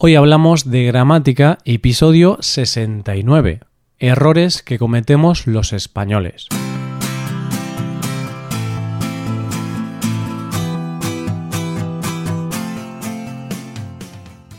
Hoy hablamos de gramática, episodio 69. Errores que cometemos los españoles.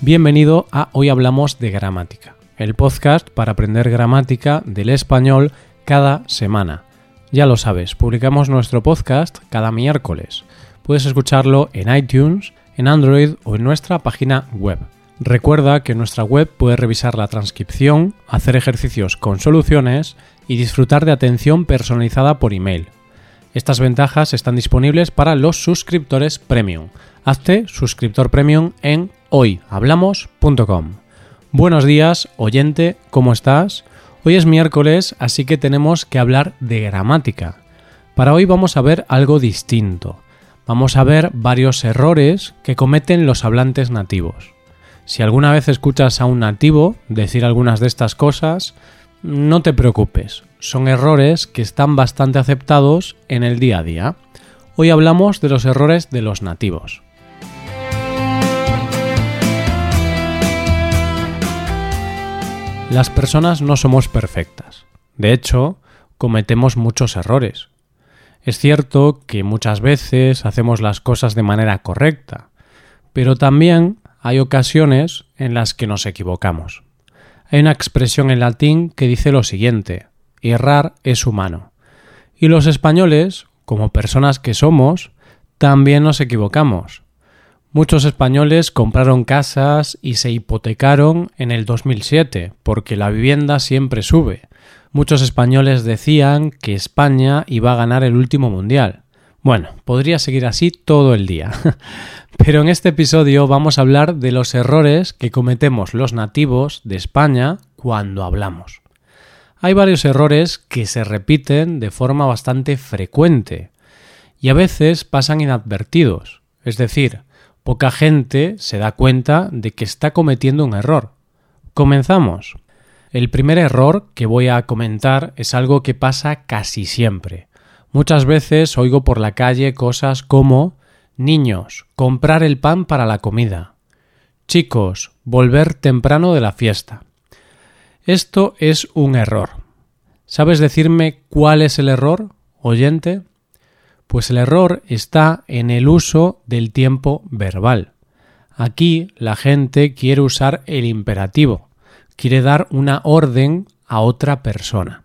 Bienvenido a Hoy Hablamos de Gramática, el podcast para aprender gramática del español cada semana. Ya lo sabes, publicamos nuestro podcast cada miércoles. Puedes escucharlo en iTunes, en Android o en nuestra página web. Recuerda que en nuestra web puedes revisar la transcripción, hacer ejercicios con soluciones y disfrutar de atención personalizada por email. Estas ventajas están disponibles para los suscriptores premium. Hazte suscriptor premium en hoyhablamos.com. Buenos días, oyente, ¿cómo estás? Hoy es miércoles, así que tenemos que hablar de gramática. Para hoy vamos a ver algo distinto. Vamos a ver varios errores que cometen los hablantes nativos. Si alguna vez escuchas a un nativo decir algunas de estas cosas, no te preocupes, son errores que están bastante aceptados en el día a día. Hoy hablamos de los errores de los nativos. Las personas no somos perfectas. De hecho, cometemos muchos errores. Es cierto que muchas veces hacemos las cosas de manera correcta, pero también hay ocasiones en las que nos equivocamos. Hay una expresión en latín que dice lo siguiente, errar es humano. Y los españoles, como personas que somos, también nos equivocamos. Muchos españoles compraron casas y se hipotecaron en el 2007 porque la vivienda siempre sube. Muchos españoles decían que España iba a ganar el último mundial. Bueno, podría seguir así todo el día. Pero en este episodio vamos a hablar de los errores que cometemos los nativos de España cuando hablamos. Hay varios errores que se repiten de forma bastante frecuente y a veces pasan inadvertidos, es decir, poca gente se da cuenta de que está cometiendo un error. Comenzamos. El primer error que voy a comentar es algo que pasa casi siempre. Muchas veces oigo por la calle cosas como Niños, comprar el pan para la comida. Chicos, volver temprano de la fiesta. Esto es un error. ¿Sabes decirme cuál es el error, oyente? Pues el error está en el uso del tiempo verbal. Aquí la gente quiere usar el imperativo, quiere dar una orden a otra persona.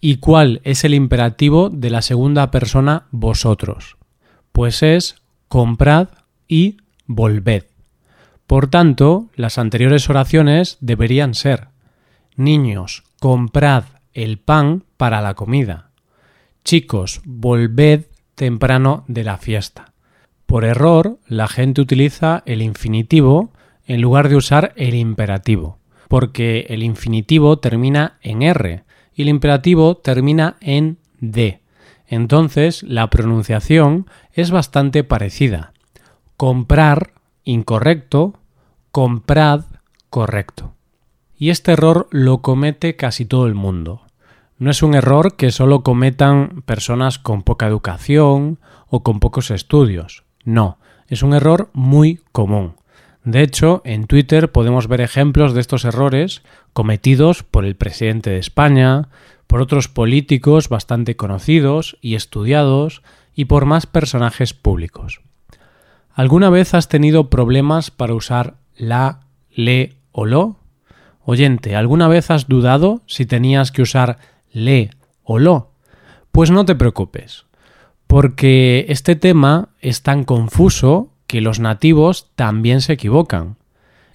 ¿Y cuál es el imperativo de la segunda persona vosotros? Pues es comprad y volved. Por tanto, las anteriores oraciones deberían ser Niños, comprad el pan para la comida. Chicos, volved temprano de la fiesta. Por error, la gente utiliza el infinitivo en lugar de usar el imperativo, porque el infinitivo termina en R y el imperativo termina en D. Entonces, la pronunciación es bastante parecida. Comprar, incorrecto, comprad, correcto. Y este error lo comete casi todo el mundo. No es un error que solo cometan personas con poca educación o con pocos estudios. No, es un error muy común. De hecho, en Twitter podemos ver ejemplos de estos errores cometidos por el presidente de España, por otros políticos bastante conocidos y estudiados y por más personajes públicos. ¿Alguna vez has tenido problemas para usar la, le o lo? Oyente, ¿alguna vez has dudado si tenías que usar le o lo? Pues no te preocupes, porque este tema es tan confuso que los nativos también se equivocan.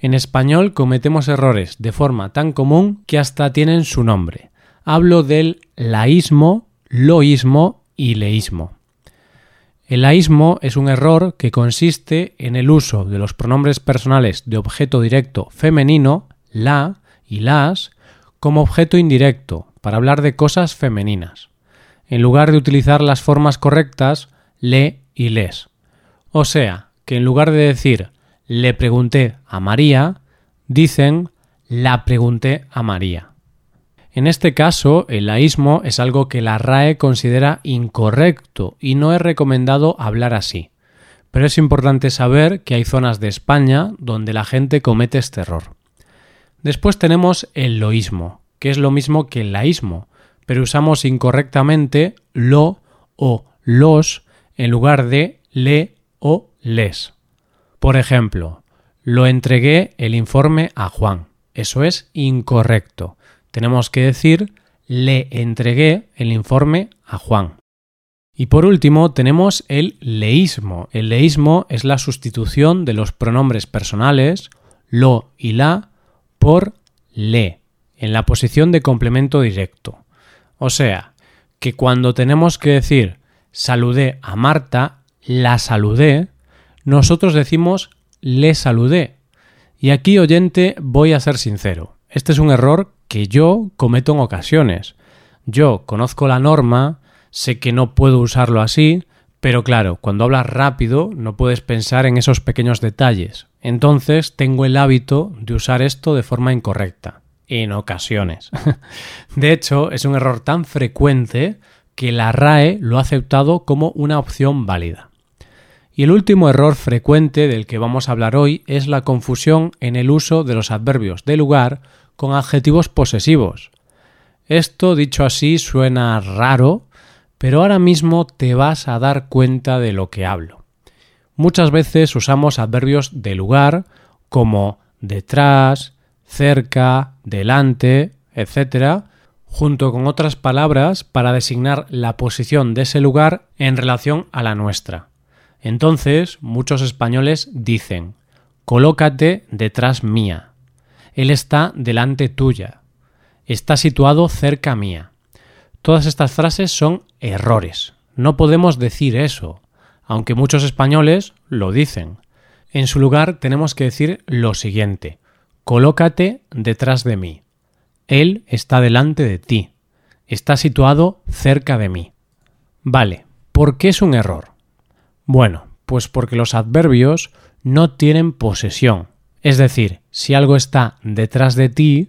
En español cometemos errores de forma tan común que hasta tienen su nombre hablo del laísmo, loísmo y leísmo. El laísmo es un error que consiste en el uso de los pronombres personales de objeto directo femenino, la y las, como objeto indirecto para hablar de cosas femeninas, en lugar de utilizar las formas correctas le y les. O sea, que en lugar de decir le pregunté a María, dicen la pregunté a María. En este caso, el laísmo es algo que la RAE considera incorrecto y no es recomendado hablar así. pero es importante saber que hay zonas de España donde la gente comete este error. Después tenemos el loísmo, que es lo mismo que el laísmo, pero usamos incorrectamente lo o los en lugar de le o les. Por ejemplo, lo entregué el informe a Juan. Eso es incorrecto. Tenemos que decir le entregué el informe a Juan. Y por último tenemos el leísmo. El leísmo es la sustitución de los pronombres personales lo y la por le en la posición de complemento directo. O sea, que cuando tenemos que decir saludé a Marta, la saludé, nosotros decimos le saludé. Y aquí, oyente, voy a ser sincero. Este es un error que yo cometo en ocasiones. Yo conozco la norma, sé que no puedo usarlo así, pero claro, cuando hablas rápido no puedes pensar en esos pequeños detalles. Entonces tengo el hábito de usar esto de forma incorrecta. En ocasiones. de hecho, es un error tan frecuente que la RAE lo ha aceptado como una opción válida. Y el último error frecuente del que vamos a hablar hoy es la confusión en el uso de los adverbios de lugar con adjetivos posesivos. Esto, dicho así, suena raro, pero ahora mismo te vas a dar cuenta de lo que hablo. Muchas veces usamos adverbios de lugar como detrás, cerca, delante, etc., junto con otras palabras para designar la posición de ese lugar en relación a la nuestra. Entonces, muchos españoles dicen, colócate detrás mía. Él está delante tuya. Está situado cerca mía. Todas estas frases son errores. No podemos decir eso, aunque muchos españoles lo dicen. En su lugar tenemos que decir lo siguiente. Colócate detrás de mí. Él está delante de ti. Está situado cerca de mí. Vale, ¿por qué es un error? Bueno, pues porque los adverbios no tienen posesión. Es decir, si algo está detrás de ti,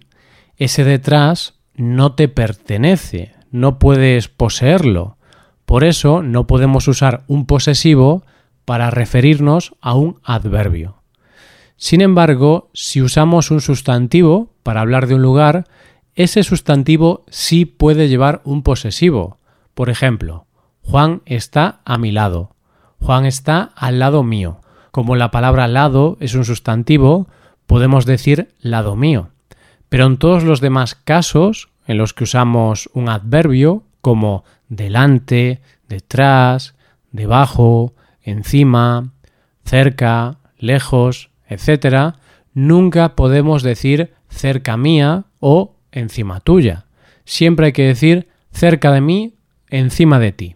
ese detrás no te pertenece, no puedes poseerlo. Por eso no podemos usar un posesivo para referirnos a un adverbio. Sin embargo, si usamos un sustantivo para hablar de un lugar, ese sustantivo sí puede llevar un posesivo. Por ejemplo, Juan está a mi lado. Juan está al lado mío. Como la palabra lado es un sustantivo, podemos decir lado mío. Pero en todos los demás casos en los que usamos un adverbio como delante, detrás, debajo, encima, cerca, lejos, etc., nunca podemos decir cerca mía o encima tuya. Siempre hay que decir cerca de mí, encima de ti.